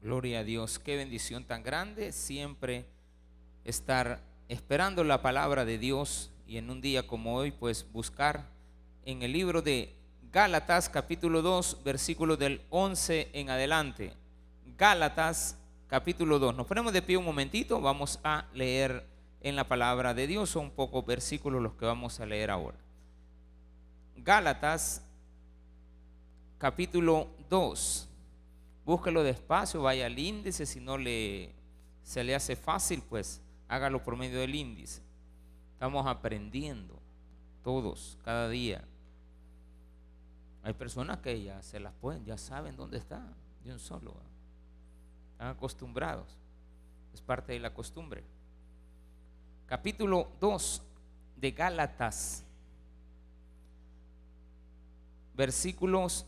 Gloria a Dios, qué bendición tan grande siempre estar esperando la palabra de Dios y en un día como hoy pues buscar en el libro de Gálatas capítulo 2 versículo del 11 en adelante. Gálatas capítulo 2. Nos ponemos de pie un momentito, vamos a leer en la palabra de Dios, son pocos versículos los que vamos a leer ahora. Gálatas capítulo 2 búsquelo despacio, vaya al índice, si no le, se le hace fácil, pues hágalo por medio del índice. Estamos aprendiendo todos, cada día. Hay personas que ya se las pueden, ya saben dónde está, de un solo. Están acostumbrados. Es parte de la costumbre. Capítulo 2 de Gálatas. Versículos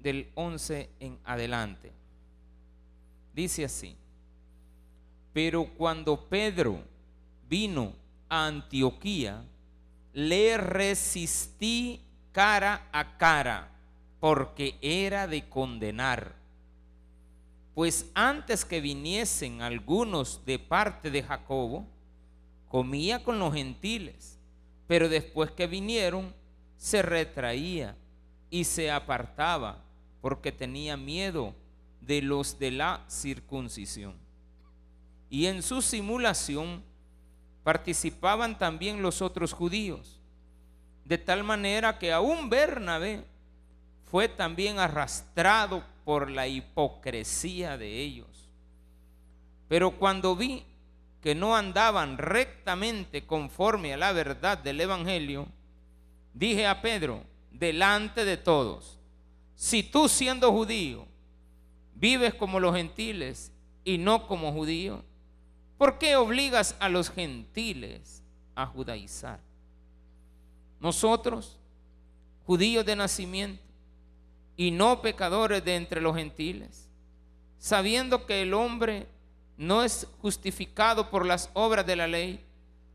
del 11 en adelante. Dice así, pero cuando Pedro vino a Antioquía, le resistí cara a cara, porque era de condenar. Pues antes que viniesen algunos de parte de Jacobo, comía con los gentiles, pero después que vinieron, se retraía y se apartaba porque tenía miedo de los de la circuncisión. Y en su simulación participaban también los otros judíos, de tal manera que aún Bernabé fue también arrastrado por la hipocresía de ellos. Pero cuando vi que no andaban rectamente conforme a la verdad del Evangelio, dije a Pedro, delante de todos, si tú siendo judío vives como los gentiles y no como judío, ¿por qué obligas a los gentiles a judaizar? Nosotros, judíos de nacimiento y no pecadores de entre los gentiles, sabiendo que el hombre no es justificado por las obras de la ley,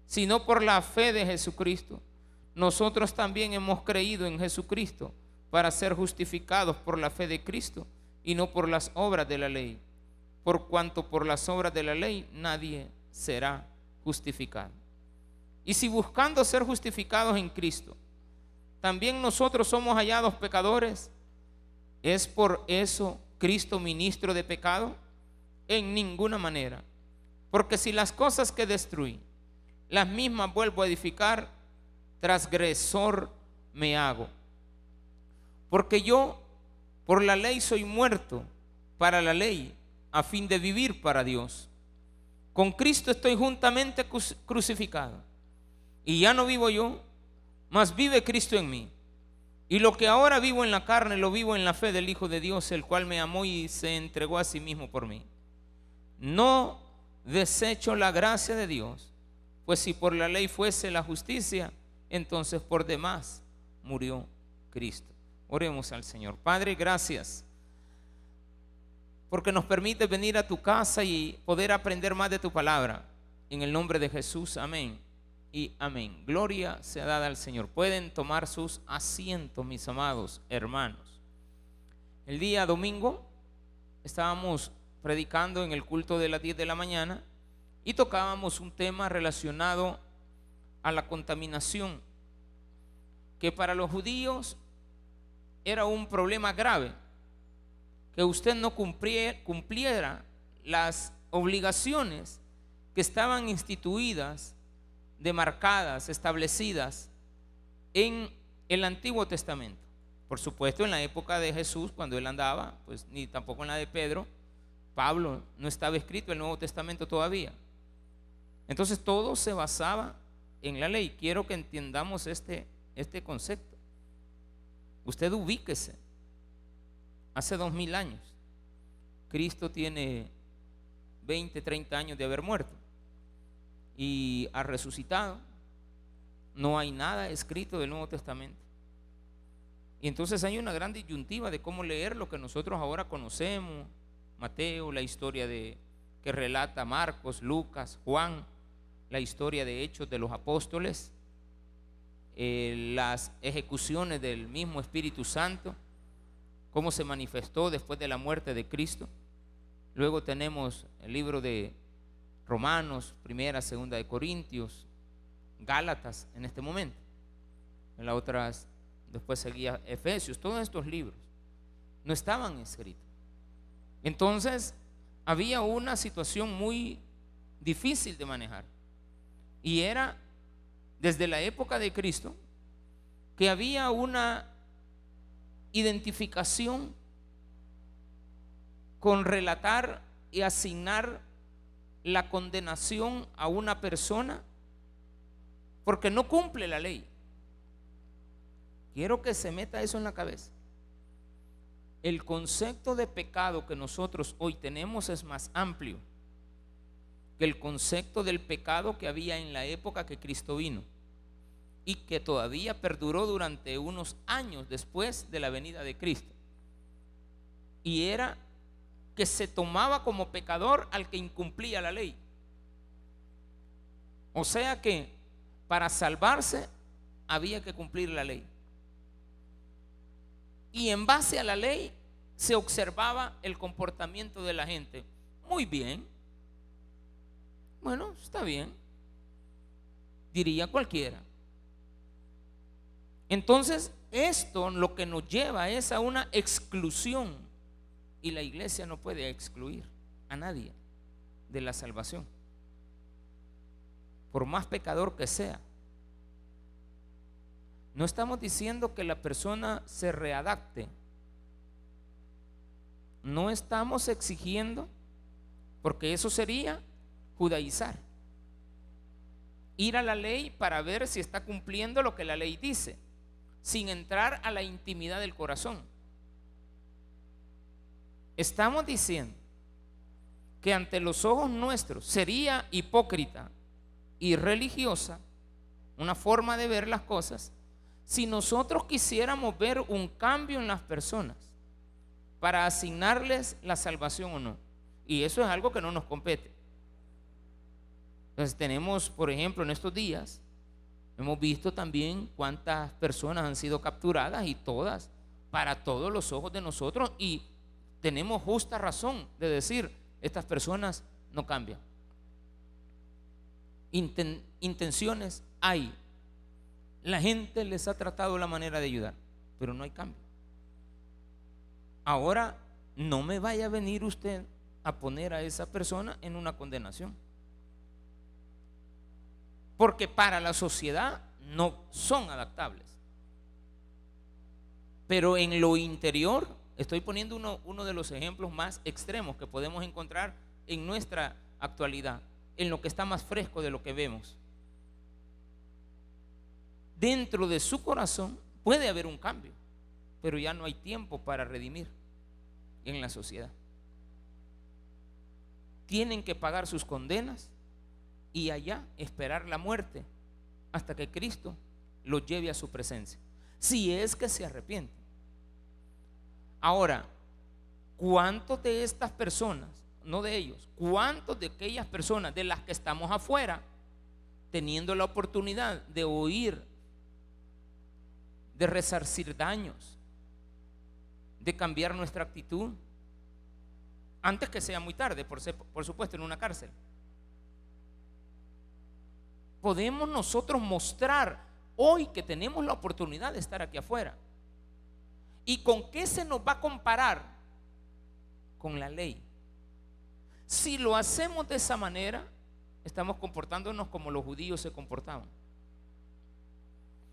sino por la fe de Jesucristo, nosotros también hemos creído en Jesucristo para ser justificados por la fe de Cristo y no por las obras de la ley, por cuanto por las obras de la ley nadie será justificado. Y si buscando ser justificados en Cristo, también nosotros somos hallados pecadores, ¿es por eso Cristo ministro de pecado? En ninguna manera. Porque si las cosas que destruí, las mismas vuelvo a edificar, transgresor me hago porque yo por la ley soy muerto para la ley, a fin de vivir para Dios. Con Cristo estoy juntamente crucificado. Y ya no vivo yo, mas vive Cristo en mí. Y lo que ahora vivo en la carne, lo vivo en la fe del Hijo de Dios, el cual me amó y se entregó a sí mismo por mí. No desecho la gracia de Dios, pues si por la ley fuese la justicia, entonces por demás murió Cristo. Oremos al Señor. Padre, gracias porque nos permite venir a tu casa y poder aprender más de tu palabra. En el nombre de Jesús, amén y amén. Gloria sea dada al Señor. Pueden tomar sus asientos, mis amados hermanos. El día domingo estábamos predicando en el culto de las 10 de la mañana y tocábamos un tema relacionado a la contaminación, que para los judíos era un problema grave, que usted no cumpliera, las obligaciones que estaban instituidas, demarcadas, establecidas en el Antiguo Testamento. Por supuesto, en la época de Jesús, cuando él andaba, pues ni tampoco en la de Pedro, Pablo no estaba escrito el Nuevo Testamento todavía. Entonces todo se basaba en la ley. Quiero que entendamos este, este concepto. Usted ubíquese. Hace dos mil años, Cristo tiene 20, 30 años de haber muerto y ha resucitado. No hay nada escrito del Nuevo Testamento. Y entonces hay una gran disyuntiva de cómo leer lo que nosotros ahora conocemos, Mateo, la historia de que relata Marcos, Lucas, Juan, la historia de hechos de los apóstoles eh, las ejecuciones del mismo Espíritu Santo, cómo se manifestó después de la muerte de Cristo. Luego tenemos el libro de Romanos, primera, segunda de Corintios, Gálatas en este momento. En las otras, después seguía Efesios, todos estos libros no estaban escritos. Entonces, había una situación muy difícil de manejar. Y era desde la época de Cristo que había una identificación con relatar y asignar la condenación a una persona porque no cumple la ley. Quiero que se meta eso en la cabeza. El concepto de pecado que nosotros hoy tenemos es más amplio que el concepto del pecado que había en la época que Cristo vino y que todavía perduró durante unos años después de la venida de Cristo. Y era que se tomaba como pecador al que incumplía la ley. O sea que para salvarse había que cumplir la ley. Y en base a la ley se observaba el comportamiento de la gente. Muy bien. Bueno, está bien. Diría cualquiera. Entonces, esto lo que nos lleva es a una exclusión y la iglesia no puede excluir a nadie de la salvación. Por más pecador que sea. No estamos diciendo que la persona se readapte. No estamos exigiendo, porque eso sería judaizar. Ir a la ley para ver si está cumpliendo lo que la ley dice, sin entrar a la intimidad del corazón. Estamos diciendo que ante los ojos nuestros sería hipócrita y religiosa una forma de ver las cosas si nosotros quisiéramos ver un cambio en las personas para asignarles la salvación o no. Y eso es algo que no nos compete. Entonces tenemos, por ejemplo, en estos días, hemos visto también cuántas personas han sido capturadas y todas, para todos los ojos de nosotros, y tenemos justa razón de decir, estas personas no cambian. intenciones hay. La gente les ha tratado la manera de ayudar, pero no hay cambio. Ahora, no me vaya a venir usted a poner a esa persona en una condenación. Porque para la sociedad no son adaptables. Pero en lo interior Estoy poniendo uno, de los ejemplos más extremos que podemos encontrar en nuestra actualidad, en lo que está más fresco de lo que vemos. Dentro de su corazón puede haber un cambio, pero ya no hay tiempo para redimir en la sociedad. Tienen que pagar sus condenas y allá esperar la muerte hasta que Cristo los lleve a su presencia. Si es que se arrepienten. Ahora, ¿cuántos de estas personas, no de ellos, cuántos de aquellas personas de las que estamos afuera, teniendo la oportunidad de oír, de resarcir daños, de cambiar nuestra actitud, antes que sea muy tarde, por, por supuesto, en una cárcel? Podemos nosotros mostrar hoy que tenemos la oportunidad de estar aquí afuera ¿Y con qué se nos va a comparar? Con la ley. Si lo hacemos de esa manera, estamos comportándonos como los judíos se comportaban.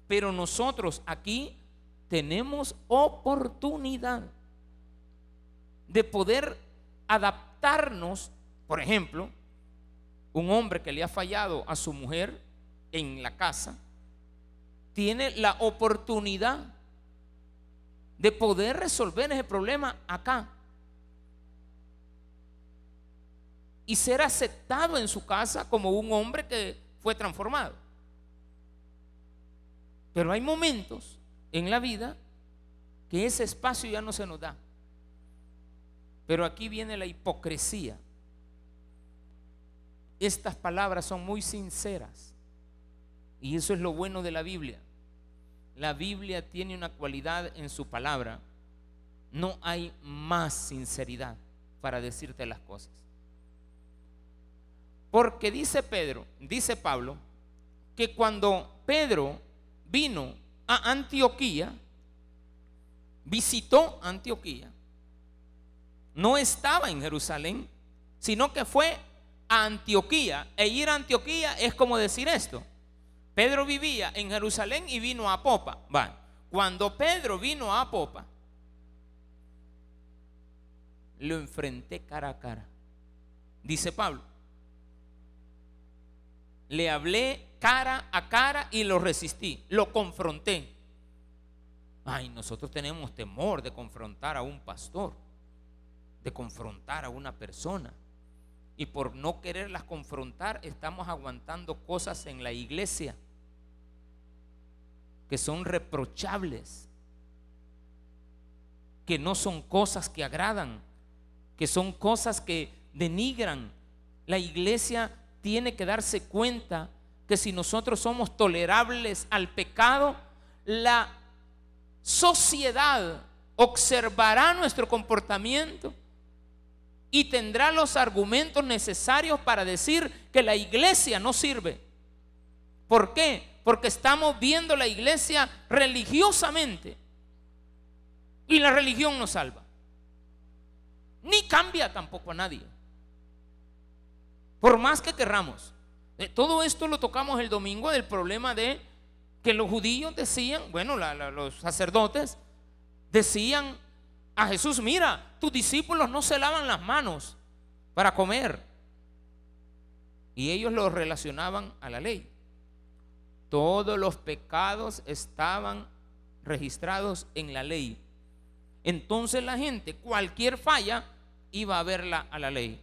Pero nosotros aquí tenemos oportunidad de poder adaptarnos, por ejemplo, un hombre que le ha fallado a su mujer en la casa, tiene la oportunidad de poder resolver ese problema acá. Y ser aceptado en su casa como un hombre que fue transformado. Pero hay momentos en la vida que ese espacio ya no se nos da. Pero aquí viene la hipocresía. Estas palabras son muy sinceras. Y eso es lo bueno de la Biblia la Biblia tiene una cualidad en su palabra. No hay más sinceridad para decirte las cosas. Porque dice Pedro, dice Pablo, que cuando Pedro vino a Antioquía, visitó Antioquía, no estaba en Jerusalén, sino que fue a Antioquía. E ir a Antioquía es como decir esto. Pedro vivía en Jerusalén y vino a Popa. Va. Cuando Pedro vino a Popa, lo enfrenté cara a cara. Dice Pablo. Le hablé cara a cara y lo resistí, lo confronté. Ay, nosotros tenemos temor de confrontar a un pastor, de confrontar a una persona. Y por no quererlas confrontar, estamos aguantando cosas en la iglesia que son reprochables, que no son cosas que agradan, que son cosas que denigran. La iglesia tiene que darse cuenta que si nosotros somos tolerables al pecado, la sociedad observará nuestro comportamiento y tendrá los argumentos necesarios para decir que la iglesia no sirve. ¿Por qué? Porque estamos viendo la iglesia religiosamente y la religión no salva. Ni cambia tampoco a nadie. Por más que querramos. Eh, todo esto lo tocamos el domingo del problema de que los judíos decían, bueno, los sacerdotes decían a Jesús, mira, tus discípulos no se lavan las manos para comer. Y ellos lo relacionaban a la ley. Todos los pecados estaban registrados en la ley. Entonces la gente, cualquier falla, iba a verla a la ley.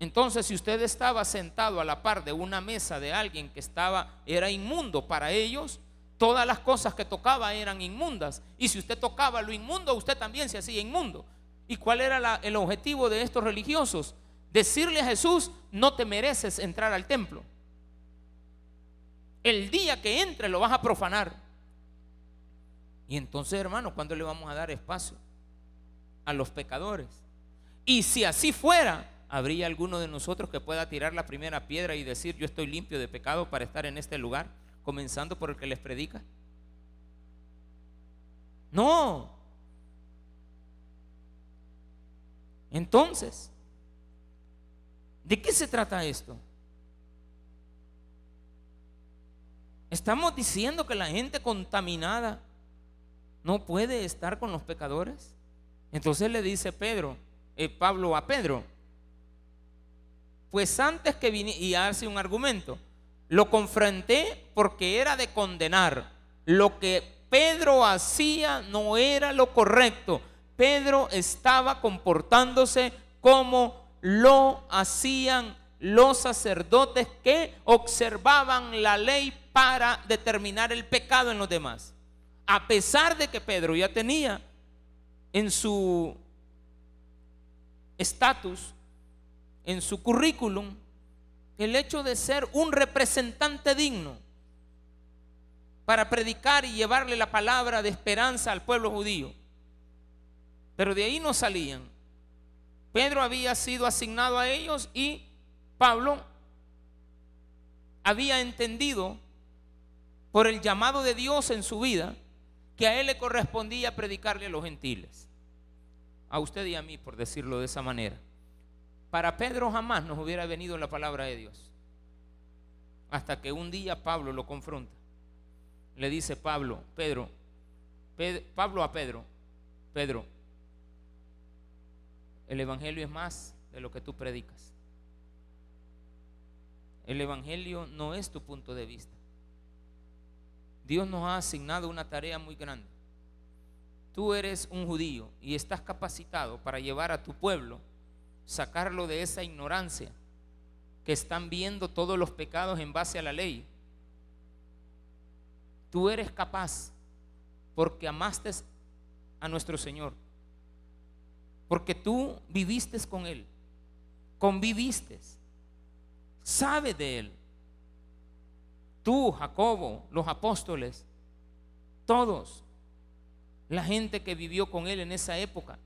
Entonces, si usted estaba sentado a la par de una mesa de alguien que estaba, era inmundo para ellos, todas las cosas que tocaba eran inmundas. Y si usted tocaba lo inmundo, usted también se hacía inmundo. ¿Y cuál era el objetivo de estos religiosos? Decirle a Jesús, no te mereces entrar al templo. El día que entre lo vas a profanar. Y entonces, hermano, ¿cuándo le vamos a dar espacio a los pecadores? Y si así fuera, ¿habría alguno de nosotros que pueda tirar la primera piedra y decir, yo estoy limpio de pecado para estar en este lugar, comenzando por el que les predica? No. Entonces, ¿de qué se trata esto? Estamos diciendo que la gente contaminada no puede estar con los pecadores. Entonces le dice Pedro, eh, Pablo a Pedro, pues antes que viniera, y hace un argumento, lo confronté porque era de condenar. Lo que Pedro hacía no era lo correcto. Pedro estaba comportándose como lo hacían los sacerdotes que observaban la ley para determinar el pecado en los demás. A pesar de que Pedro ya tenía en su estatus en su currículum el hecho de ser un representante digno para predicar y llevarle la palabra de esperanza al pueblo judío. Pero de ahí no salían. Pedro había sido asignado a ellos y Pablo había entendido por el llamado de Dios en su vida que a él le correspondía predicarle a los gentiles. A usted y a mí, por decirlo de esa manera. Para Pedro jamás nos hubiera venido la palabra de Dios. Hasta que un día Pablo lo confronta. Le dice Pablo, Pedro, Pablo a Pedro, Pedro, el Evangelio es más de lo que tú predicas. El Evangelio no es tu punto de vista. Dios nos ha asignado una tarea muy grande. Tú eres un judío y estás capacitado para llevar a tu pueblo sacarlo de esa ignorancia que están viendo todos los pecados en base a la ley. Tú eres capaz porque amaste a nuestro Señor, porque tú viviste con Él, conviviste, sabe de Él. Tú, Jacobo, los apóstoles, todos, la gente que vivió con Él en esa época,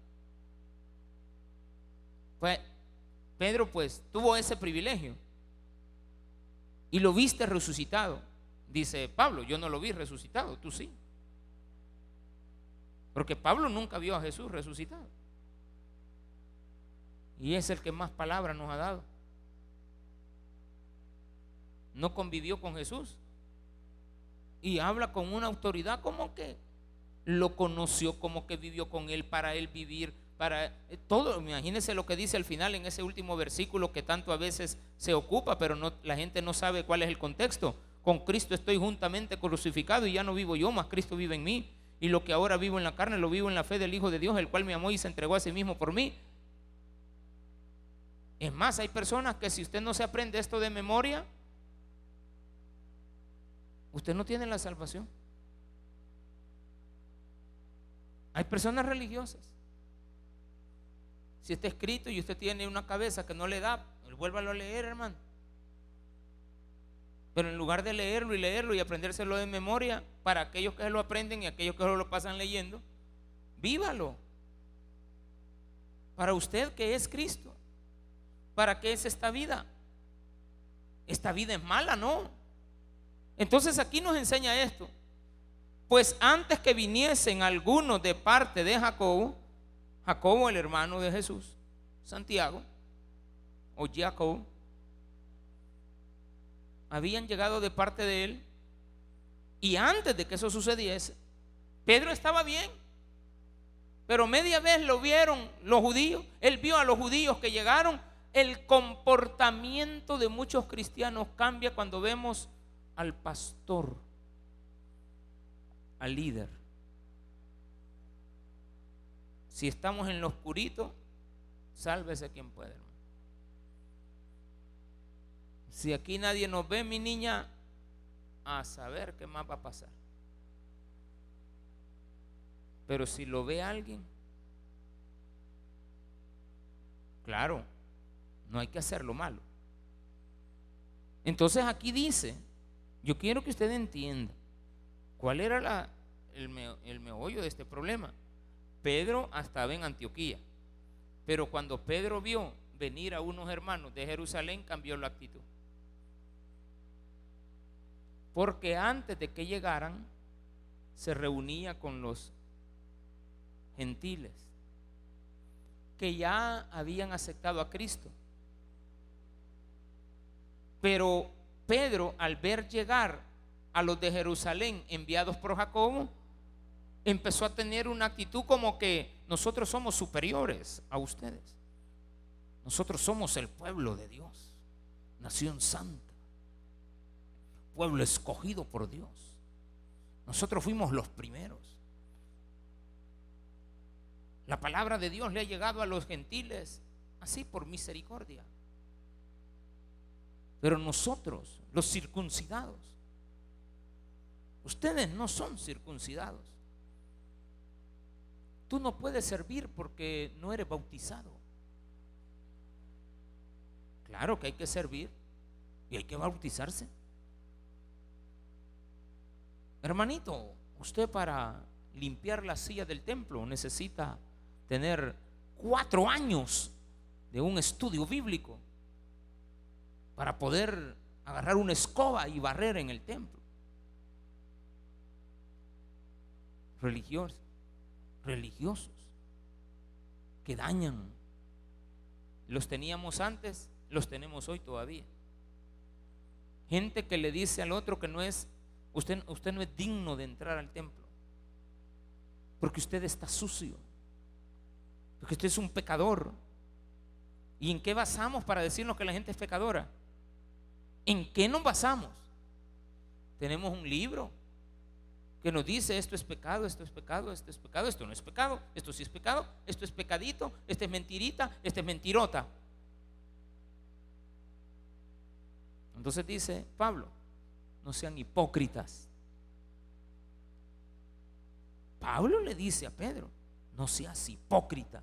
Pues Pedro pues tuvo ese privilegio y lo viste resucitado. Dice Pablo, yo no lo vi resucitado, tú sí. Porque Pablo nunca vio a Jesús resucitado. Y es el que más palabras nos ha dado. No convivió con Jesús. Y habla con una autoridad como que lo conoció, como que vivió con él para él vivir, para eh, todo. Imagínense lo que dice al final en ese último versículo que tanto a veces se ocupa, pero no, la gente no sabe cuál es el contexto. Con Cristo estoy juntamente crucificado y ya no vivo yo, más Cristo vive en mí. Y lo que ahora vivo en la carne lo vivo en la fe del Hijo de Dios, el cual me amó y se entregó a sí mismo por mí. Es más, hay personas que si usted no se aprende esto de memoria, usted no tiene la salvación. Hay personas religiosas. Si está escrito y usted tiene una cabeza que no le da, vuélvalo a leer, hermano. Pero en lugar de leerlo y leerlo y aprendérselo de memoria, para aquellos que lo aprenden y aquellos que lo pasan leyendo, vívalo. Para usted que es Cristo. ¿Para qué es esta vida? Esta vida es mala, ¿no? Entonces aquí nos enseña esto. Pues antes que viniesen algunos de parte de Jacobo, Jacobo el hermano de Jesús, Santiago, o Jacob, habían llegado de parte de él. Y antes de que eso sucediese, Pedro estaba bien. Pero media vez lo vieron los judíos. Él vio a los judíos que llegaron. El comportamiento de muchos cristianos cambia cuando vemos al pastor, al líder. Si estamos en lo oscurito, sálvese quien pueda. Si aquí nadie nos ve, mi niña, a saber qué más va a pasar. Pero si lo ve alguien, claro, no hay que hacer lo malo. Entonces aquí dice, yo quiero que usted entienda cuál era el, el meollo de este problema. Pedro estaba en Antioquía, pero cuando Pedro vio venir a unos hermanos de Jerusalén, cambió la actitud. Porque antes de que llegaran, se reunía con los gentiles que ya habían aceptado a Cristo. Pero Pedro, al ver llegar a los de Jerusalén enviados por Jacobo, empezó a tener una actitud como que nosotros somos superiores a ustedes. Nosotros somos el pueblo de Dios, nación santa pueblo escogido por Dios. Nosotros fuimos los primeros. La palabra de Dios le ha llegado a los gentiles así por misericordia. Pero nosotros, los circuncidados, ustedes no son circuncidados. Tú no puedes servir porque no eres bautizado. Claro que hay que servir y hay que bautizarse. Hermanito, usted para limpiar la silla del templo necesita tener cuatro años de un estudio bíblico para poder agarrar una escoba y barrer en el templo. Religiosos, religiosos que dañan. Los teníamos antes, los tenemos hoy todavía. Gente que le dice al otro que no es Usted, usted no es digno de entrar al templo. Porque usted está sucio. Porque usted es un pecador. ¿Y en qué basamos para decirnos que la gente es pecadora? ¿En qué nos basamos? Tenemos un libro que nos dice esto es pecado, esto es pecado, esto es pecado, esto no es pecado, esto sí es pecado, esto es pecadito, esto es mentirita, esto es mentirota. Entonces dice Pablo, no sean hipócritas. Pablo le dice a Pedro, no seas hipócrita.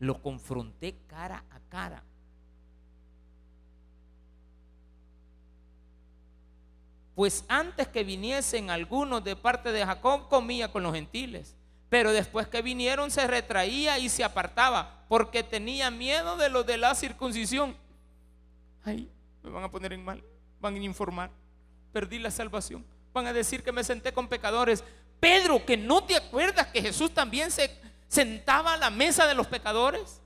Lo confronté cara a cara. Pues antes que viniesen algunos de parte de Jacob, comía con los gentiles. Pero después que vinieron se retraía y se apartaba porque tenía miedo de los de la circuncisión. Ay, me van a poner en mal, van a informar. Perdí la salvación. Van a decir que me senté con pecadores. Pedro, que no te acuerdas que Jesús también se sentaba a la mesa de los pecadores.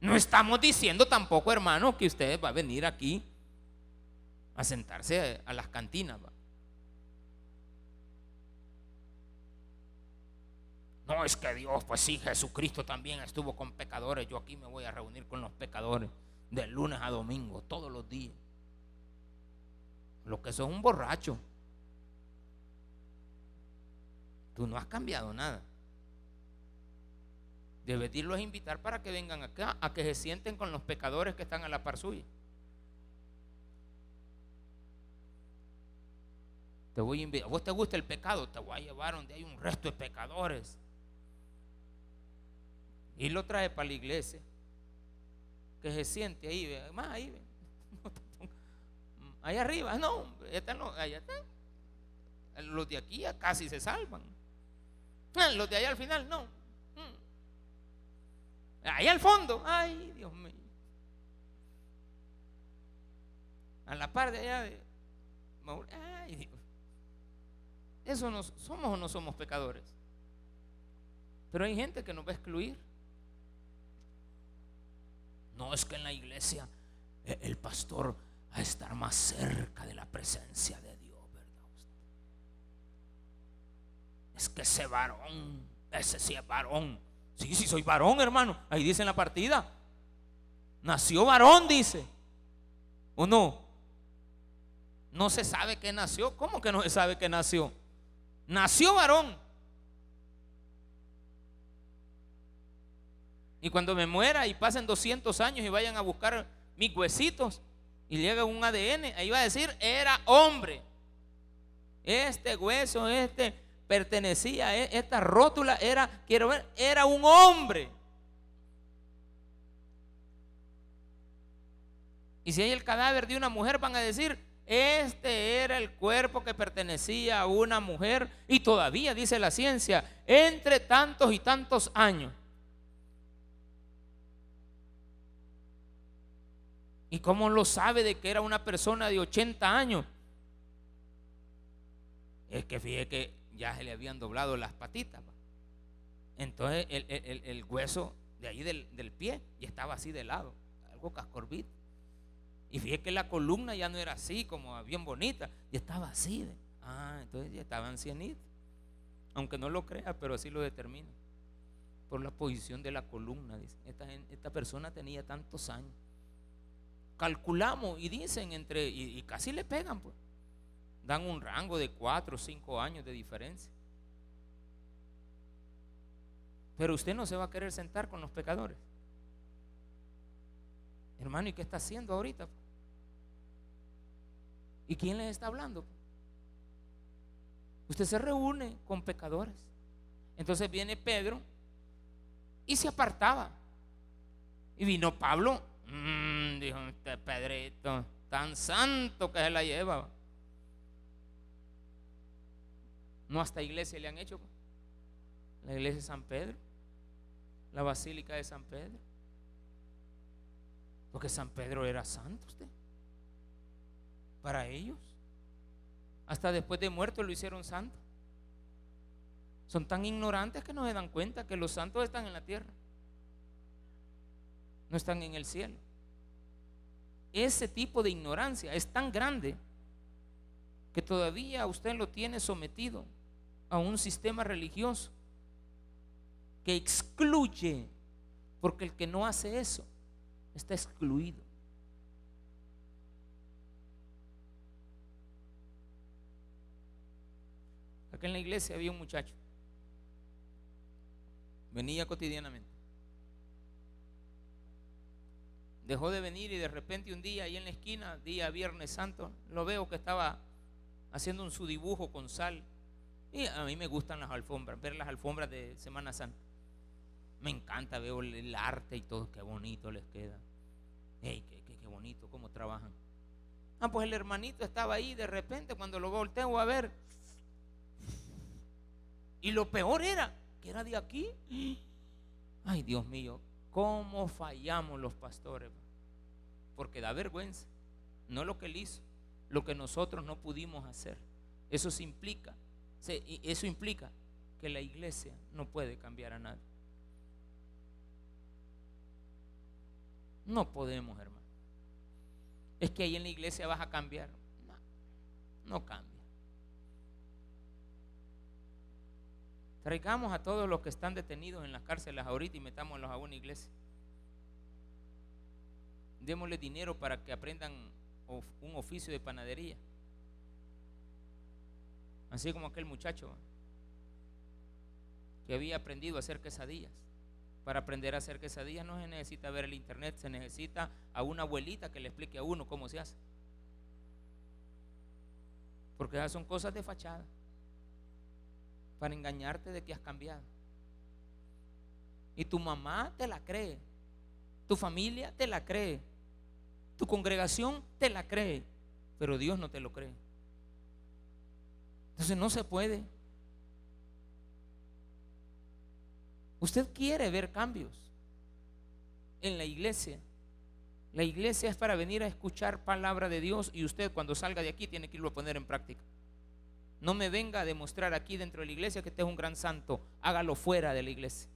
No estamos diciendo tampoco, hermano, que usted va a venir aquí a sentarse a las cantinas. No es que Dios, pues sí, Jesucristo también estuvo con pecadores. Yo aquí me voy a reunir con los pecadores de lunes a domingo, todos los días. Lo que son un borracho. Tú no has cambiado nada. Debes irlos a invitar para que vengan acá, a que se sienten con los pecadores que están a la par suya. Te voy a invitar. ¿Vos te gusta el pecado? Te voy a llevar donde hay un resto de pecadores. Y lo trae para la iglesia. Que se siente ahí, más ahí. Ahí arriba, no, no, allá está. Los de aquí ya casi se salvan. Ah, los de allá al final, no. Ahí al fondo, ay, Dios mío. A la par de allá de ay, Dios. Eso no somos o no somos pecadores. Pero hay gente que nos va a excluir. No es que en la iglesia eh, el pastor a estar más cerca de la presencia de Dios, ¿verdad? Es que ese varón, ese sí es varón Sí, sí, soy varón, hermano. Ahí dice en la partida. Nació varón, dice. ¿O no? No se sabe que nació. ¿Cómo que no se sabe que nació? Nació varón. Y cuando me muera y pasen 200 años y vayan a buscar mis huesitos y llega un ADN, ahí va a decir, era hombre. Este hueso, este pertenecía, e, esta rótula era, quiero ver, era un hombre. Y si hay el cadáver de una mujer, van a decir, este era el cuerpo que pertenecía a una mujer y todavía, dice la ciencia, entre tantos y tantos años. ¿Y cómo lo sabe de que era una persona de 80 años? Es que fíjese que ya se le habían doblado las patitas. Entonces el, hueso de ahí del, pie ya estaba así de lado, algo cascorbito. Y fíjate que la columna ya no era así, como bien bonita, ya estaba así. ah, entonces ya estaba ancianito. Aunque no lo crea, pero así lo determina. Por la posición de la columna, Esta, esta persona tenía tantos años. Calculamos y dicen entre, y, y casi le pegan, pues dan un rango de cuatro o cinco años de diferencia. Pero usted no se va a querer sentar con los pecadores. Hermano, ¿y qué está haciendo ahorita? ¿Y quién les está hablando? Usted se reúne con pecadores. Entonces viene Pedro y se apartaba. Y vino Pablo, mm, dijo este Pedrito, tan santo que se la lleva. No hasta iglesia le han hecho. La iglesia de San Pedro. La basílica de San Pedro. Porque San Pedro era santo usted. Para ellos. Hasta después de muerto lo hicieron santo. Son tan ignorantes que no se dan cuenta que los santos están en la tierra. No están en el cielo. Ese tipo de ignorancia es tan grande que todavía usted lo tiene sometido a un sistema religioso que excluye, porque el que no hace eso está excluido. Acá en la iglesia había un muchacho, venía cotidianamente. Dejó de venir y de repente un día ahí en la esquina, día Viernes Santo, lo veo que estaba haciendo un su dibujo con sal y a mí me gustan las alfombras, ver las alfombras de Semana Santa. Me encanta, veo el arte y todo, qué bonito les queda. Qué, bonito, cómo trabajan. Ah, pues el hermanito estaba ahí de repente, cuando lo volteo a ver, Y lo peor era que era de aquí. Ay, Dios mío, ¿cómo fallamos los pastores? Porque da vergüenza. No lo que él hizo, lo que nosotros no pudimos hacer. Eso implica, eso implica que la iglesia no puede cambiar a nadie. No podemos, hermano. Es que ahí en la iglesia vas a cambiar. No, no cambia. Traigamos a todos los que están detenidos en las cárceles ahorita y metámoslos a una iglesia. Démosle dinero para que aprendan un oficio de panadería. Así como aquel muchacho que había aprendido a hacer quesadillas. Para aprender a hacer quesadillas no se necesita ver el internet, se necesita a una abuelita que le explique a uno cómo se hace. Porque esas son cosas de fachada. Para engañarte de que has cambiado. Y tu mamá te la cree. Tu familia te la cree. Tu congregación te la cree. Pero Dios no te lo cree. Entonces no se puede. Usted quiere ver cambios en la iglesia. La iglesia es para venir a escuchar palabra de Dios y usted cuando salga de aquí tiene que irlo a poner en práctica. No me venga a demostrar aquí dentro de la iglesia que usted es un gran santo. Hágalo fuera de la iglesia.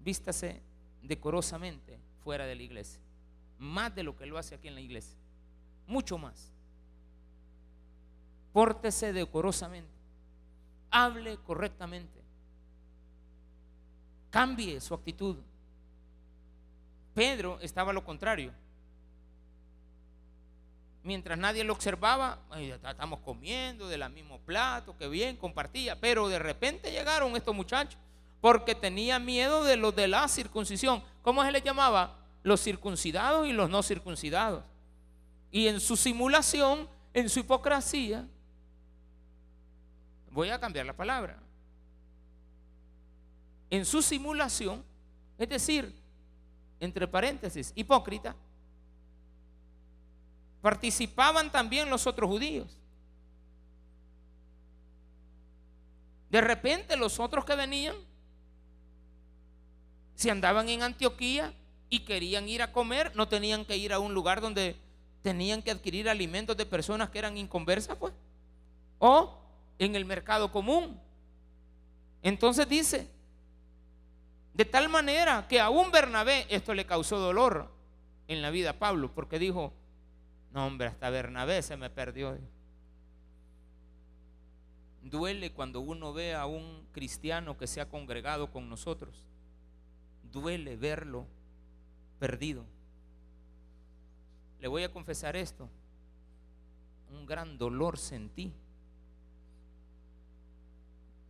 Vístase decorosamente fuera de la iglesia. Más de lo que lo hace aquí en la iglesia. Mucho más. Pórtese decorosamente hable correctamente, cambie su actitud. Pedro estaba lo contrario. Mientras nadie lo observaba, estamos comiendo del mismo plato, que bien, compartía. Pero de repente llegaron estos muchachos porque tenía miedo de los de la circuncisión. ¿Cómo se les llamaba? Los circuncidados y los no circuncidados. Y en su simulación, en su hipocresía, Voy a cambiar la palabra. En su simulación, es decir, entre paréntesis, hipócrita, participaban también los otros judíos. De repente los otros que venían, si andaban en Antioquía y querían ir a comer, no tenían que ir a un lugar donde tenían que adquirir alimentos de personas que eran inconversas, pues. O en el mercado común. Entonces dice, de tal manera que a un Bernabé esto le causó dolor en la vida a Pablo, porque dijo, no hombre, hasta Bernabé se me perdió. Duele cuando uno ve a un cristiano que se ha congregado con nosotros. Duele verlo perdido. Le voy a confesar esto. Un gran dolor sentí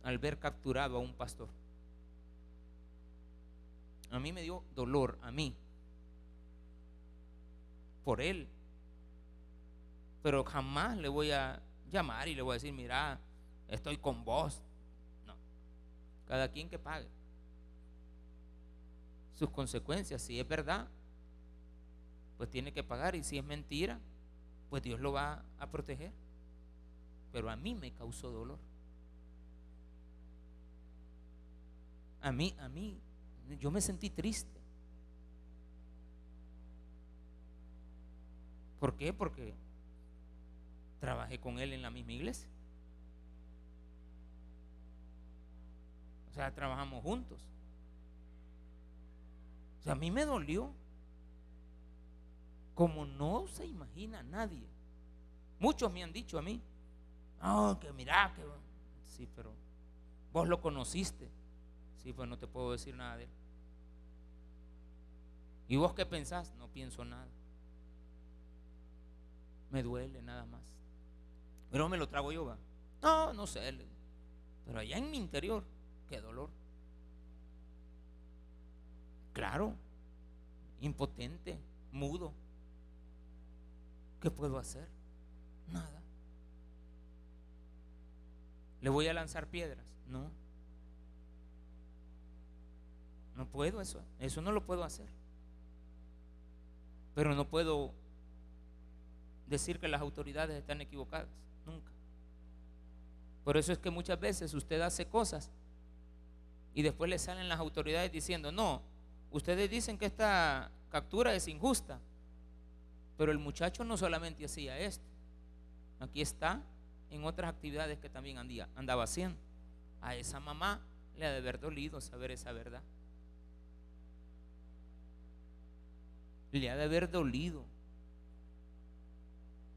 al ver capturado a un pastor. A mí me dio dolor, a mí, por él. Pero jamás le voy a llamar y le voy a decir, mira, estoy con vos. No, cada quien que pague sus consecuencias. Si es verdad, pues tiene que pagar. Y si es mentira, pues Dios lo va a proteger. Pero a mí me causó dolor. A mí, a mí, yo me sentí triste. ¿Por qué? Porque trabajé con él en la misma iglesia. O sea, trabajamos juntos. O sea, a mí me dolió. Como no se imagina nadie. Muchos me han dicho a mí, oh, que mira, que... Sí, pero vos lo conociste. Sí, pues no te puedo decir nada de él. ¿Y vos qué pensás? No pienso nada. Me duele nada más. Pero me lo trago yo, va. No, no sé. Pero allá en mi interior, qué dolor. Claro, impotente, mudo. ¿Qué puedo hacer? Nada. ¿Le voy a lanzar piedras? No. No puedo eso. Eso no lo puedo hacer. Pero no puedo decir que las autoridades están equivocadas. Nunca. Por eso es que muchas veces usted hace cosas y después le salen las autoridades diciendo, no, ustedes dicen que esta captura es injusta, pero el muchacho no solamente hacía esto, aquí está en otras actividades que también andaba haciendo. A esa mamá le ha de haber dolido saber esa verdad. Le ha de haber dolido.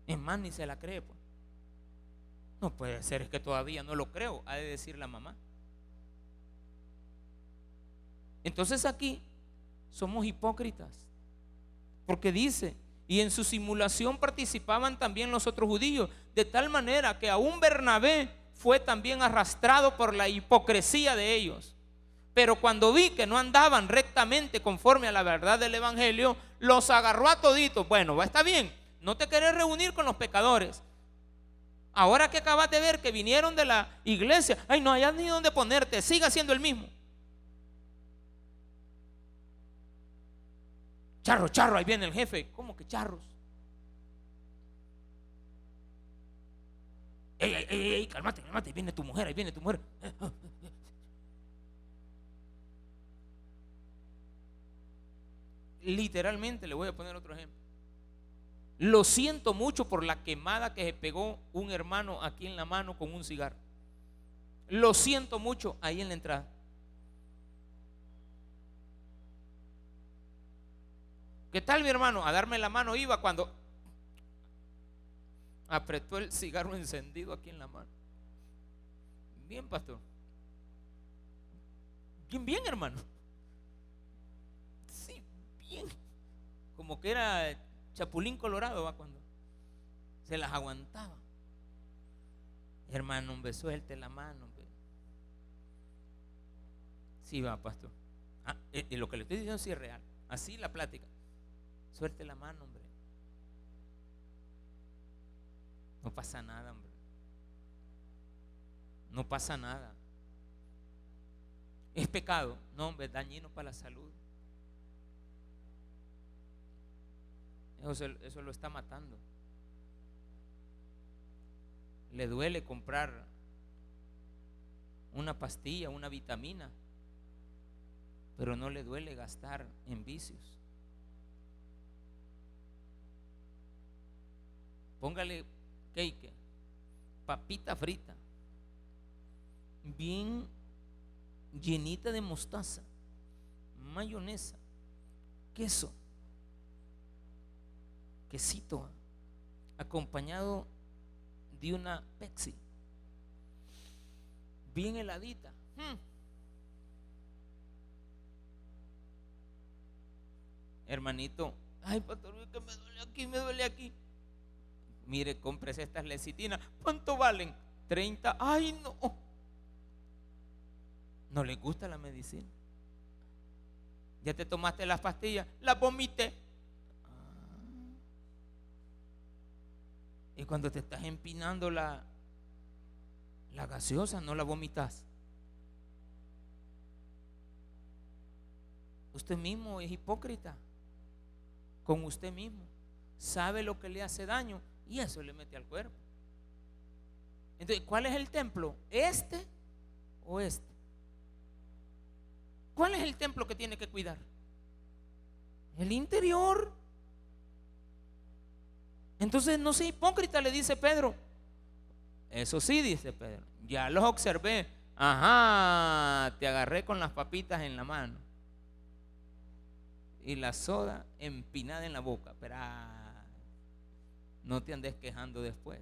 Es más, ni se la cree. Pues. No puede ser, es que todavía no lo creo, ha de decir la mamá. Entonces aquí somos hipócritas. Porque dice, y en su simulación participaban también los otros judíos, de tal manera que aún Bernabé fue también arrastrado por la hipocresía de ellos. Pero cuando vi que no andaban rectamente conforme a la verdad del Evangelio, los agarró a toditos. Bueno, está bien, no te querés reunir con los pecadores. Ahora que acabas de ver que vinieron de la iglesia, ay, no hayas ni dónde ponerte, siga siendo el mismo. Charro, charro, ahí viene el jefe. ¿Cómo que charros? Ey, ey, ey, cálmate, cálmate, viene tu mujer, ahí viene tu mujer. Literalmente le voy a poner otro ejemplo. Lo siento mucho por la quemada que se pegó un hermano aquí en la mano con un cigarro. Lo siento mucho ahí en la entrada. ¿Qué tal mi hermano? A darme la mano iba cuando apretó el cigarro encendido aquí en la mano. Bien, pastor. Bien, bien, hermano. Como que era chapulín colorado, va cuando se las aguantaba. Hermano, hombre, suelte la mano. Sí, va, pastor. Ah, y, eh, eh, lo que le estoy diciendo sí es real. Así la plática. Suelte la mano, hombre. No pasa nada, hombre. No pasa nada. ¿Es pecado? No, hombre, dañino para la salud. Eso, eso lo está matando. Le duele comprar una pastilla, una vitamina, pero no le duele gastar en vicios. Póngale cake, papita frita, bien llenita de mostaza, mayonesa, queso, quesito, acompañado de una Pepsi, bien heladita. Hmm. Hermanito, ay, pastor, que me duele aquí, me duele aquí. Mire, compres estas lecitinas. ¿Cuánto valen? 30. Ay, no. No le gusta la medicina. Ya te tomaste las pastillas, las vomité. Y cuando te estás empinando la, la gaseosa, no la vomitas. Usted mismo es hipócrita con usted mismo. Sabe lo que le hace daño y eso le mete al cuerpo. Entonces, ¿cuál es el templo? ¿Este o este? ¿Cuál es el templo que tiene que cuidar? El interior. Entonces, no sea hipócrita, le dice Pedro. Eso sí, dice Pedro. Ya los observé. Ajá, te agarré con las papitas en la mano. Y la soda empinada en la boca. Pero no te andes quejando después.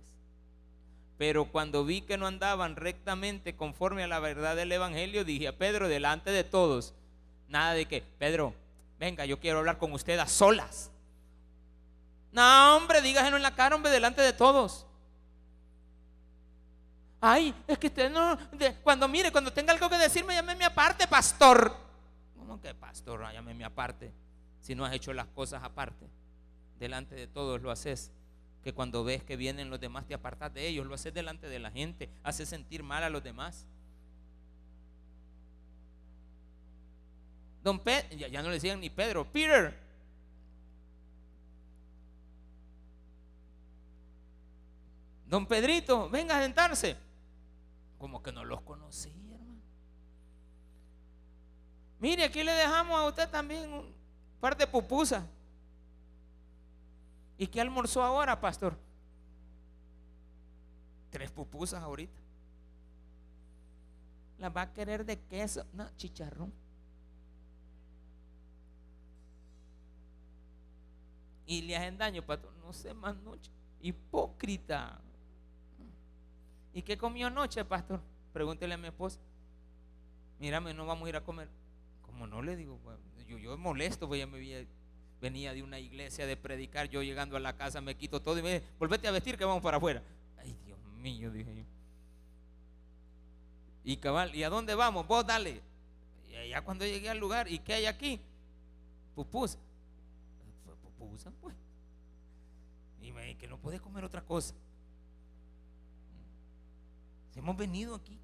Pero cuando vi que no andaban rectamente conforme a la verdad del Evangelio, dije a Pedro delante de todos, nada de que, Pedro, venga, yo quiero hablar con usted a solas. No, hombre, dígaselo en la cara, hombre, delante de todos. Ay, es que usted no, cuando mire, cuando tenga algo que decirme, llámeme aparte, pastor. ¿Cómo que pastor? Llámeme aparte. Si no has hecho las cosas aparte, delante de todos lo haces que cuando ves que vienen los demás te apartas de ellos, lo haces delante de la gente, haces sentir mal a los demás. Don Pedro, ya, no le decían ni Pedro, Peter. Don Pedrito, venga a sentarse. Como que no los conocí, hermano. Mire, aquí le dejamos a usted también un par de pupusas. ¿Y qué almorzó ahora, pastor? Tres pupusas ahorita. Las va a querer de queso. No, chicharrón. Y le hacen daño, pastor. No sé más noche. Hipócrita. ¿Y qué comió anoche, pastor? Pregúntele a mi esposa. Mírame, no vamos a ir a comer. Como no le digo, yo, yo molesto, pues ya me venía de una iglesia de predicar. Yo llegando a la casa me quito todo y me dice, volvete a vestir que vamos para afuera. Ay, Dios mío, dije yo. Y cabal, ¿y a dónde vamos? Vos dale. Y allá cuando llegué al lugar, ¿y qué hay aquí? Pupus. Pupusa, pues. Y me que no puede comer otra cosa. Hemos venido aquí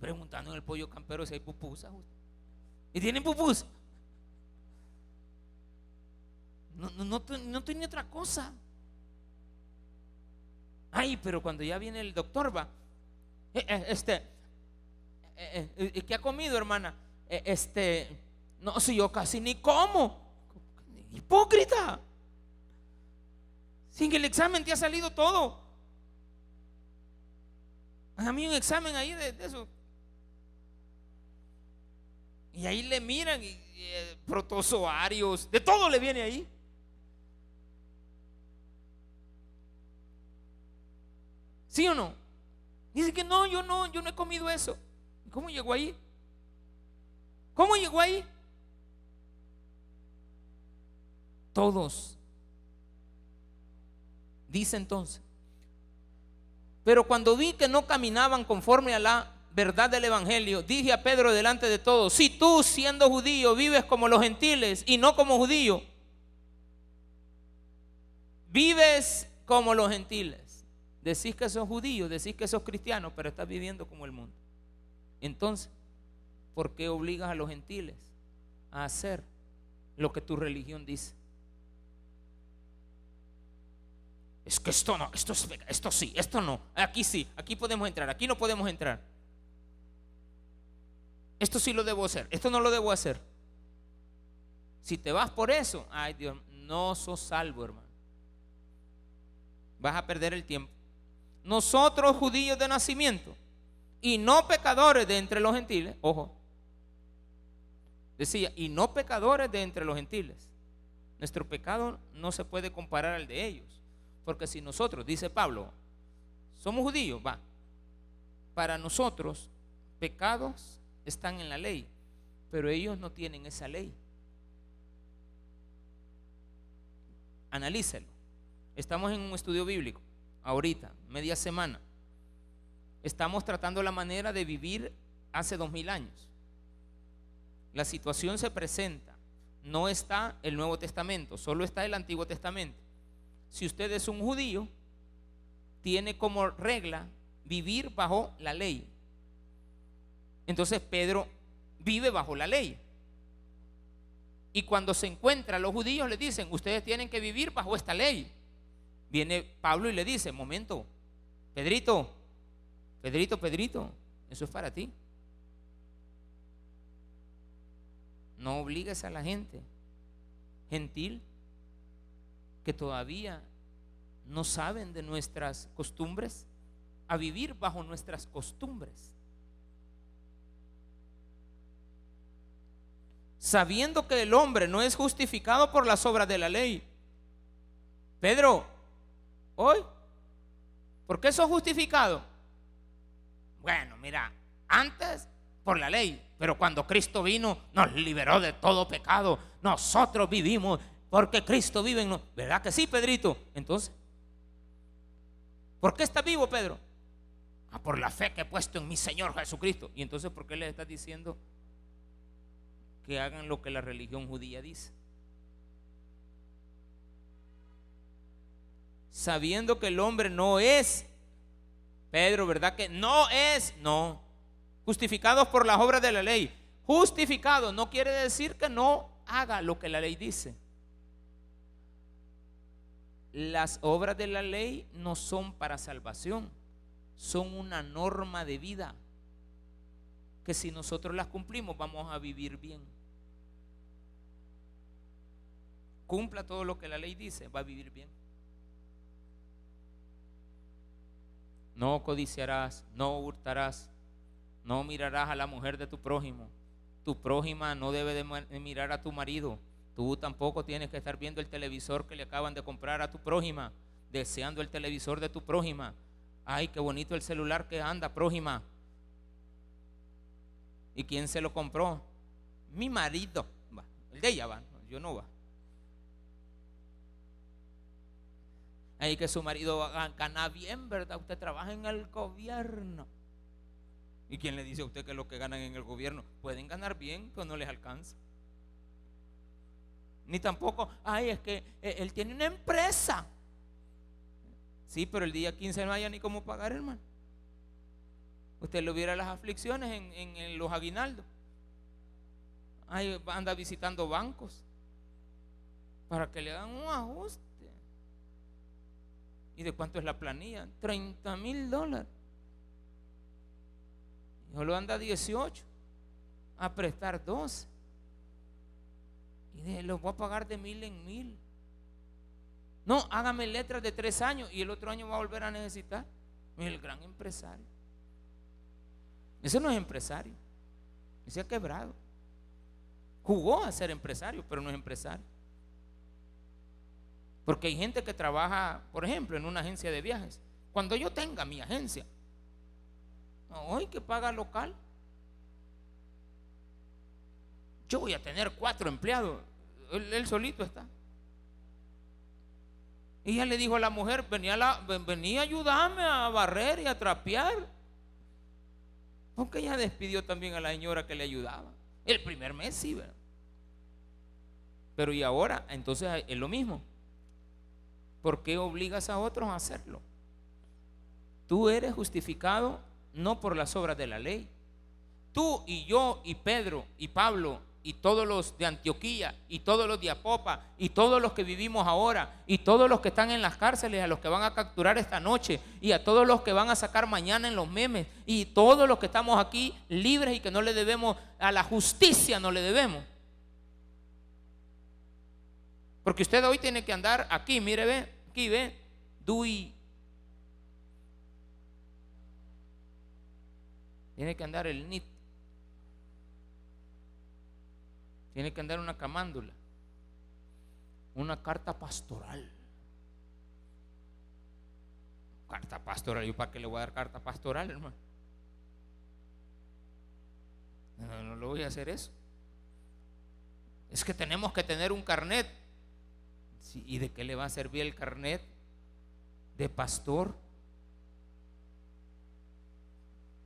preguntando en el pollo campero si hay pupusa. ¿Y tienen pupusa? No, no, no, no otra cosa. Ay, pero cuando ya viene el doctor va. Eh, eh, este, eh, ¿qué ha comido, hermana? Este, no, si yo casi ni como. Hipócrita. Sin el examen te ha salido todo. A mí un examen ahí de, eso. Y ahí le miran, y, protozoarios, de todo le viene ahí. ¿Sí o no? Dice que no, yo no, yo no he comido eso. ¿Cómo llegó ahí? ¿Cómo llegó ahí? Todos. Dice entonces, pero cuando vi que no caminaban conforme a la verdad del Evangelio, dije a Pedro delante de todos, si tú siendo judío vives como los gentiles y no como judío, vives como los gentiles. Decís que sos judío, decís que sos cristiano, pero estás viviendo como el mundo. Entonces, ¿por qué obligas a los gentiles a hacer lo que tu religión dice? Es que esto no, esto, esto sí, esto no. Aquí sí, aquí podemos entrar, aquí no podemos entrar. Esto sí lo debo hacer, esto no lo debo hacer. Si te vas por eso, ay Dios, no sos salvo, hermano. Vas a perder el tiempo. Nosotros judíos de nacimiento y no pecadores de entre los gentiles, ojo, decía, y no pecadores de entre los gentiles. Nuestro pecado no se puede comparar al de ellos. Porque si nosotros, dice Pablo, somos judíos, va, para nosotros pecados están en la ley, pero ellos no tienen esa ley. Analícelo. Estamos en un estudio bíblico, ahorita, media semana. Estamos tratando la manera de vivir hace dos mil años. La situación se presenta. No está el Nuevo Testamento, solo está el Antiguo Testamento si usted es un judío, tiene como regla vivir bajo la ley. Entonces Pedro vive bajo la ley. Y cuando se encuentra los judíos le dicen, ustedes tienen que vivir bajo esta ley. Viene Pablo y le dice, momento, Pedrito, Pedrito, Pedrito, eso es para ti. No obligues a la gente gentil que todavía no saben de nuestras costumbres, a vivir bajo nuestras costumbres. Sabiendo que el hombre no es justificado por las obras de la ley. Pedro, hoy, ¿por qué sos justificado? Bueno, mira, antes por la ley, pero cuando Cristo vino nos liberó de todo pecado. Nosotros vivimos porque Cristo vive en nosotros. ¿Verdad que sí, Pedrito? Entonces, ¿por qué está vivo, Pedro? Ah, por la fe que he puesto en mi Señor Jesucristo. Y entonces, ¿por qué le está diciendo que hagan lo que la religión judía dice? Sabiendo que el hombre no es, Pedro, ¿verdad que no es? No. Justificados por las obras de la ley. Justificado no quiere decir que no haga lo que la ley dice las obras de la ley no son para salvación, son una norma de vida que si nosotros las cumplimos vamos a vivir bien. Cumpla todo lo que la ley dice, va a vivir bien. No codiciarás, no hurtarás, no mirarás a la mujer de tu prójimo. Tu prójima no debe de mirar a tu marido. Tú tampoco tienes que estar viendo el televisor que le acaban de comprar a tu prójima, deseando el televisor de tu prójima. Ay, qué bonito el celular que anda, prójima. ¿Y quién se lo compró? Mi marido. el de ella va, yo no va. Ahí que su marido gana bien, ¿verdad? Usted trabaja en el gobierno. ¿Y quién le dice a usted que lo que ganan en el gobierno pueden ganar bien, pero no les alcanza? Ni tampoco, ay, es que eh, él tiene una empresa. Sí, pero el día 15 no haya ni cómo pagar, hermano. Usted lo viera las aflicciones en, en los aguinaldos. Ahí anda visitando bancos para que le hagan un ajuste. ¿Y de cuánto es la planilla? 30 mil dólares. Yo lo anda 18 a prestar 12. Y dije, los voy a pagar de mil en mil. No, hágame letras de tres años y el otro año va a volver a necesitar. Es el gran empresario. Ese no es empresario. Ese ha quebrado. Jugó a ser empresario, pero no es empresario. Porque hay gente que trabaja, por ejemplo, en una agencia de viajes. Cuando yo tenga mi agencia, hoy que paga local, yo voy a tener cuatro empleados. Él, solito está. Y ella le dijo a la mujer, venía, venía ayudarme a barrer y a trapear. Porque ella despidió también a la señora que le ayudaba. El primer mes sí, ¿verdad? Pero y ahora, entonces es lo mismo. ¿por qué obligas a otros a hacerlo? Tú eres justificado no por las obras de la ley. Tú y yo y Pedro y Pablo y todos los de Antioquía y todos los de Apopa y todos los que vivimos ahora y todos los que están en las cárceles, a los que van a capturar esta noche y a todos los que van a sacar mañana en los memes y todos los que estamos aquí libres y que no le debemos a la justicia, no le debemos. Porque usted hoy tiene que andar aquí, mire, ve, aquí ve, Dui. Tiene que andar el NIT. Tiene que andar una camándula. Una carta pastoral. Carta pastoral. ¿Y para qué le voy a dar carta pastoral, hermano? No, no le voy a hacer eso. Es que tenemos que tener un carnet. ¿Y de qué le va a servir el carnet de pastor?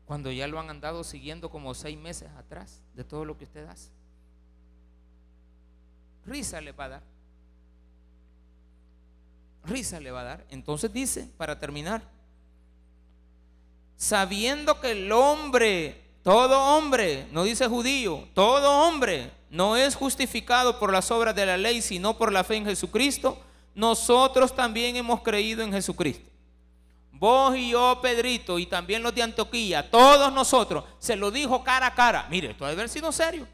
Cuando ya lo han andado siguiendo como seis meses atrás de todo lo que usted hace. Risa le va a dar. Risa le va a dar. Entonces dice, para terminar, sabiendo que el hombre, todo hombre, no dice judío, todo hombre no es justificado por las obras de la ley, sino por la fe en Jesucristo, nosotros también hemos creído en Jesucristo. Vos y yo, Pedrito, y también los de Antioquía, todos nosotros, se lo dijo cara a cara. Mire, esto debe haber sido serio.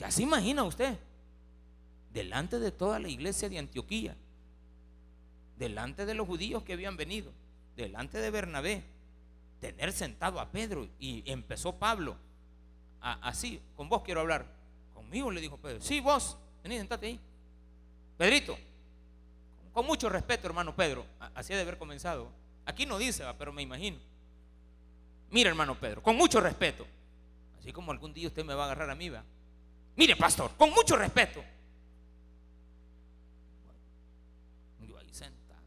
Ya se imagina usted, delante de toda la iglesia de Antioquía, delante de los judíos que habían venido, delante de Bernabé, tener sentado a Pedro y empezó Pablo así, con vos quiero hablar. Conmigo le dijo Pedro, sí, vos, vení, sentate ahí. Pedrito, con mucho respeto, hermano Pedro, así de haber comenzado. Aquí no dice, pero me imagino. Mira, hermano Pedro, con mucho respeto. Así como algún día usted me va a agarrar a mí, va. Mire, pastor, con mucho respeto. Yo ahí sentado.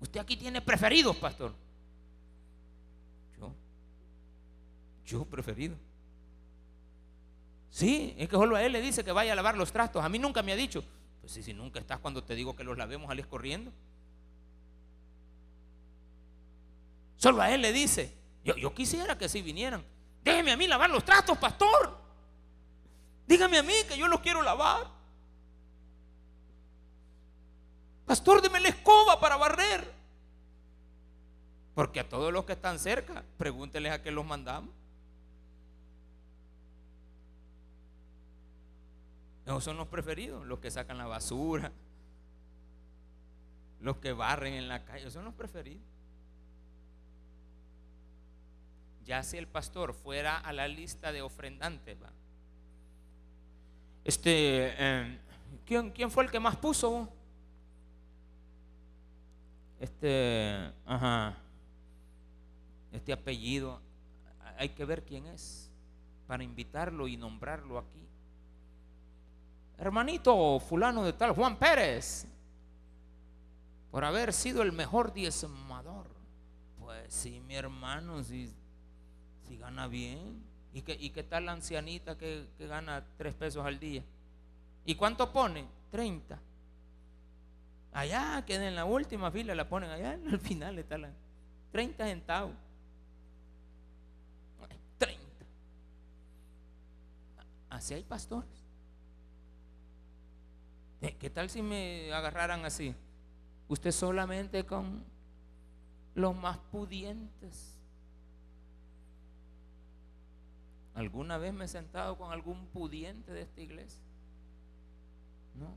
Usted aquí tiene preferidos, pastor. Yo. Yo preferido. Sí, es que solo a él le dice que vaya a lavar los trastos. A mí nunca me ha dicho. Pues sí, si nunca estás cuando te digo que los lavemos, al corriendo. Solo a él le dice. Yo, quisiera que si vinieran. Déjeme a mí lavar los trastos, pastor. Dígame a mí que yo los quiero lavar. Pastor, deme la escoba para barrer. Porque a todos los que están cerca, pregúnteles a qué los mandamos. Esos son los preferidos, los que sacan la basura, los que barren en la calle, esos son los preferidos. Ya si el pastor fuera a la lista de ofrendantes, va. Este, em, ¿quién, ¿quién, fue el que más puso? Este, ajá, este apellido, hay que ver quién es para invitarlo y nombrarlo aquí hermanito fulano de tal, Juan Pérez, por haber sido el mejor diezmador. Pues sí, mi hermano, si, si gana bien. ¿Y qué, ¿Y qué tal la ancianita que, gana tres pesos al día? ¿Y cuánto pone? Treinta. Allá, que en la última fila la ponen allá, al final está la 30 centavos. 30. Así hay pastores. Eh, ¿Qué tal si me agarraran así? Usted solamente con los más pudientes. ¿Alguna vez me he sentado con algún pudiente de esta iglesia? No.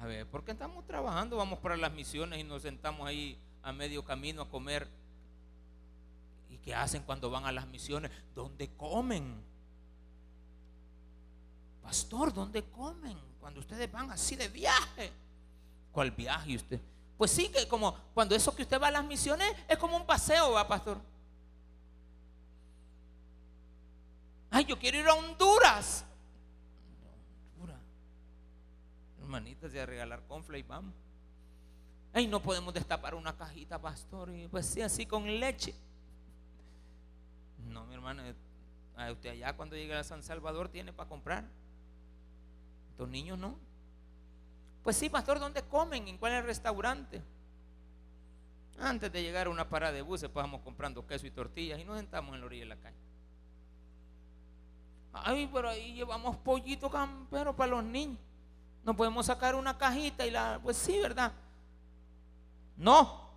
A ver, ¿por qué estamos trabajando? Vamos para las misiones y nos sentamos ahí a medio camino a comer. ¿Y qué hacen cuando van a las misiones? ¿Dónde comen? Pastor, ¿dónde comen? Cuando ustedes van así de viaje. ¿Cuál viaje usted? Pues sí, que como cuando eso que usted va a las misiones es como un paseo, va, pastor. Ay, yo quiero ir a Honduras. Honduras. Hermanitas, a regalar confla y vamos. Ay, no podemos destapar una cajita, pastor. Y pues sí, así con leche. No, mi hermano, usted allá cuando llegue a San Salvador tiene para comprar. Los niños no. Pues sí, pastor, ¿dónde comen? ¿En cuál es el restaurante? Antes de llegar a una parada de buses, pasamos comprando queso y tortillas y nos sentamos en la orilla de la calle. Ay, pero ahí llevamos pollito campero para los niños. No podemos sacar una cajita y la. Pues sí, ¿verdad? No.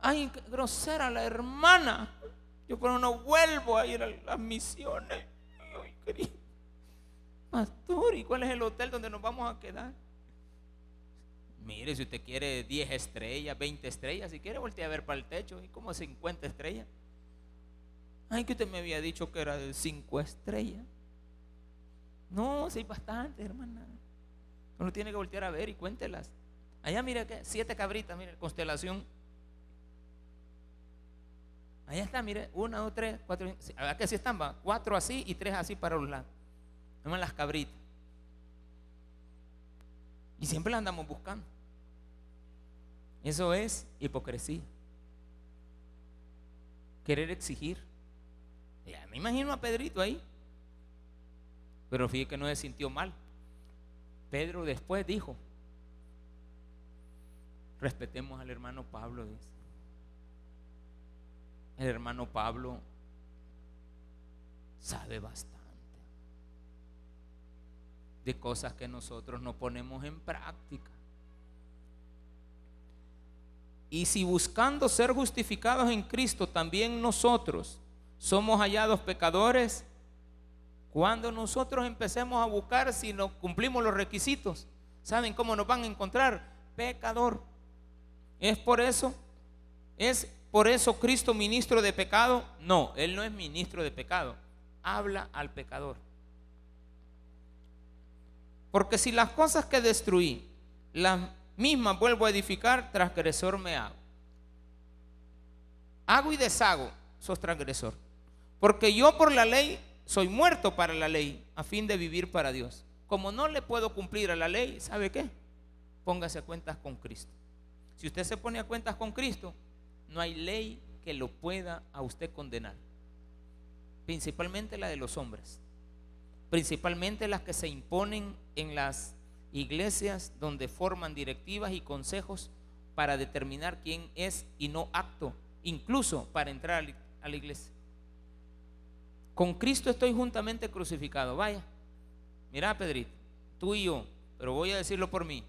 Ay, qué grosera la hermana. Yo pero no vuelvo a ir a las misiones. Ay, querido. Pastor, ¿y cuál es el hotel donde nos vamos a quedar? Mire, si usted quiere 10 estrellas, 20 estrellas, si quiere voltear a ver para el techo, y como 50 estrellas. Ay, que usted me había dicho que era de 5 estrellas. No, sí bastante, hermana. Uno tiene que voltear a ver y cuéntelas. Allá mire que siete cabritas, mire, constelación. Allá está, mire, una, dos, tres, cuatro. ¿A que sí están? Va? Cuatro así y tres así para los lados no las cabritas. Y siempre las andamos buscando. Eso es hipocresía. Querer exigir. Me imagino a Pedrito ahí. Pero fíjate que no se sintió mal. Pedro después dijo, respetemos al hermano Pablo. El hermano Pablo sabe bastante de cosas que nosotros no ponemos en práctica. Y si buscando ser justificados en Cristo también nosotros somos hallados pecadores, cuando nosotros empecemos a buscar si no cumplimos los requisitos, ¿saben cómo nos van a encontrar? Pecador. ¿Es por eso? ¿Es por eso Cristo ministro de pecado? No, Él no es ministro de pecado. Habla al pecador. Porque si las cosas que destruí, las mismas vuelvo a edificar, transgresor me hago. Hago y deshago, sos transgresor. Porque yo por la ley soy muerto para la ley, a fin de vivir para Dios. Como no le puedo cumplir a la ley, ¿sabe qué? Póngase a cuentas con Cristo. Si usted se pone a cuentas con Cristo, no hay ley que lo pueda a usted condenar. Principalmente la de los hombres principalmente las que se imponen en las iglesias donde forman directivas y consejos para determinar quién es y no acto, incluso para entrar a la iglesia. Con Cristo estoy juntamente crucificado. Vaya, mira Pedrito, tú y yo, pero voy a decirlo por mí.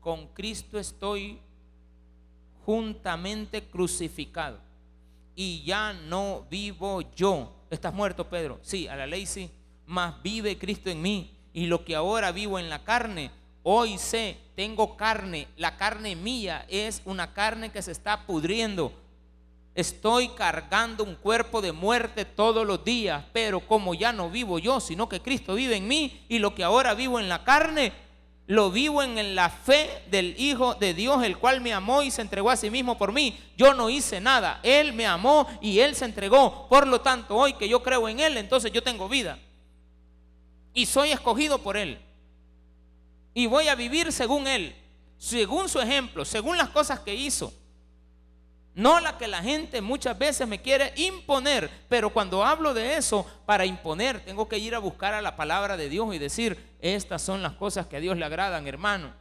Con Cristo estoy juntamente crucificado. Y ya no vivo yo. ¿Estás muerto, Pedro? Sí, a la ley sí. Mas vive Cristo en mí. Y lo que ahora vivo en la carne, hoy sé, tengo carne. La carne mía es una carne que se está pudriendo. Estoy cargando un cuerpo de muerte todos los días, pero como ya no vivo yo, sino que Cristo vive en mí y lo que ahora vivo en la carne, lo vivo en la fe del Hijo de Dios, el cual me amó y se entregó a sí mismo por mí. Yo no hice nada, Él me amó y Él se entregó. Por lo tanto, hoy que yo creo en Él, entonces yo tengo vida. Y soy escogido por Él. Y voy a vivir según Él, según su ejemplo, según las cosas que hizo. No la que la gente muchas veces me quiere imponer, pero cuando hablo de eso, para imponer, tengo que ir a buscar a la palabra de Dios y decir, estas son las cosas que a Dios le agradan, hermano.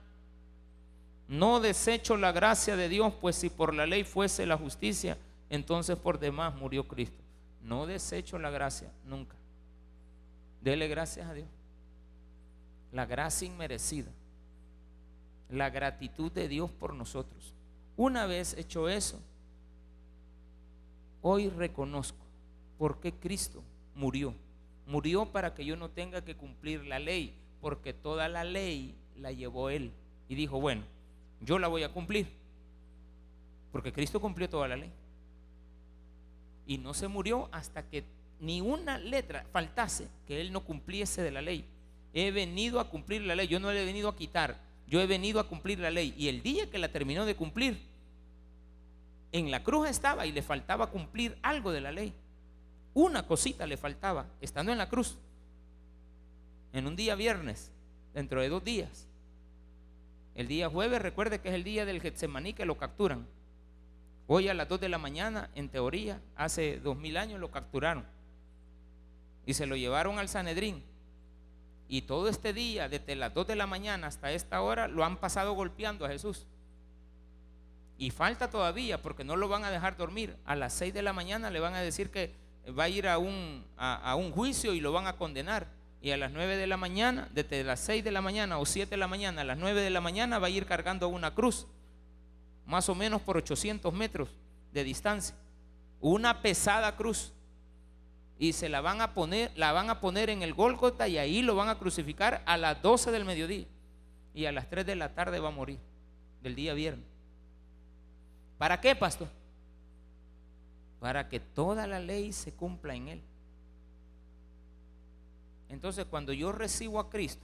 No desecho la gracia de Dios, pues si por la ley fuese la justicia, entonces por demás murió Cristo. No desecho la gracia, nunca. Dele gracias a Dios. La gracia inmerecida. La gratitud de Dios por nosotros. Una vez hecho eso, Hoy reconozco por qué Cristo murió. Murió para que yo no tenga que cumplir la ley, porque toda la ley la llevó Él. Y dijo, bueno, yo la voy a cumplir, porque Cristo cumplió toda la ley. Y no se murió hasta que ni una letra faltase que Él no cumpliese de la ley. He venido a cumplir la ley, yo no le he venido a quitar, yo he venido a cumplir la ley. Y el día que la terminó de cumplir, en la cruz estaba y le faltaba cumplir algo de la ley. Una cosita le faltaba, estando en la cruz. En un día viernes, dentro de dos días. El día jueves, recuerde que es el día del Getsemaní que lo capturan. Hoy a las dos de la mañana, en teoría, hace dos mil años lo capturaron. Y se lo llevaron al Sanedrín. Y todo este día, desde las dos de la mañana hasta esta hora, lo han pasado golpeando a Jesús. Y falta todavía porque no lo van a dejar dormir. A las 6 de la mañana le van a decir que va a ir a un, juicio y lo van a condenar. Y a las 9 de la mañana, desde las 6 de la mañana o 7 de la mañana a las 9 de la mañana va a ir cargando una cruz, más o menos por 800 metros de distancia. Una pesada cruz. Y se la van a poner, la van a poner en el Gólgota y ahí lo van a crucificar a las 12 del mediodía. Y a las 3 de la tarde va a morir, del día viernes. ¿Para qué, pastor? Para que toda la ley se cumpla en él. Entonces, cuando yo recibo a Cristo,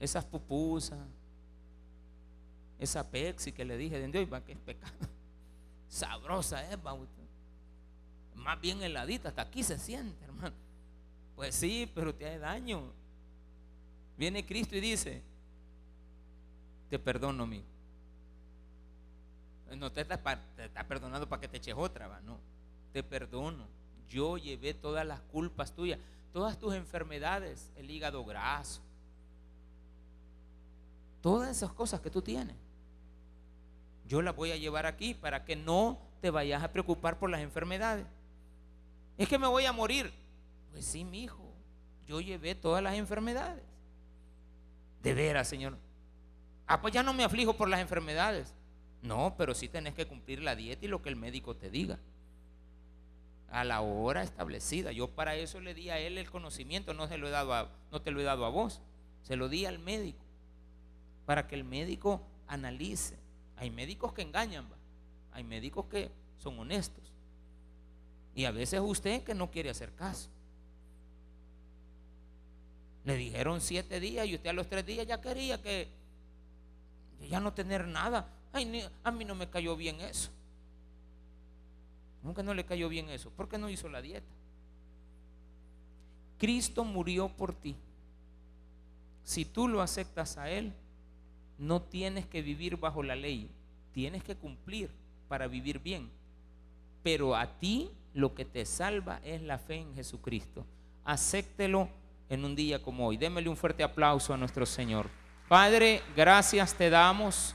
esas pupusas, esa Pepsi que le dije de Dios, que es pecado. Sabrosa es, Más bien heladita, hasta aquí se siente, hermano. Pues sí, pero te hace daño. Viene Cristo y dice, te perdono, amigo. No te está, perdonando para que te eches otra, ¿va? no. Te perdono. Yo llevé todas las culpas tuyas, todas tus enfermedades, el hígado graso, todas esas cosas que tú tienes. Yo las voy a llevar aquí para que no te vayas a preocupar por las enfermedades. Es que me voy a morir. Pues sí, mi hijo, yo llevé todas las enfermedades. De veras, Señor. Ah, pues ya no me aflijo por las enfermedades. No, pero sí tenés que cumplir la dieta y lo que el médico te diga. A la hora establecida. Yo para eso le di a él el conocimiento, no, se lo he dado a, no te lo he dado a vos. Se lo di al médico. Para que el médico analice. Hay médicos que engañan, hay médicos que son honestos. Y a veces usted que no quiere hacer caso. Le dijeron siete días y usted a los tres días ya quería que ya no tener nada a mí no me cayó bien eso. Nunca no le cayó bien eso. ¿Por qué no hizo la dieta? Cristo murió por ti. Si tú lo aceptas a Él, no tienes que vivir bajo la ley. Tienes que cumplir para vivir bien. Pero a ti lo que te salva es la fe en Jesucristo. Acéptelo en un día como hoy. Démele un fuerte aplauso a nuestro Señor. Padre, gracias te damos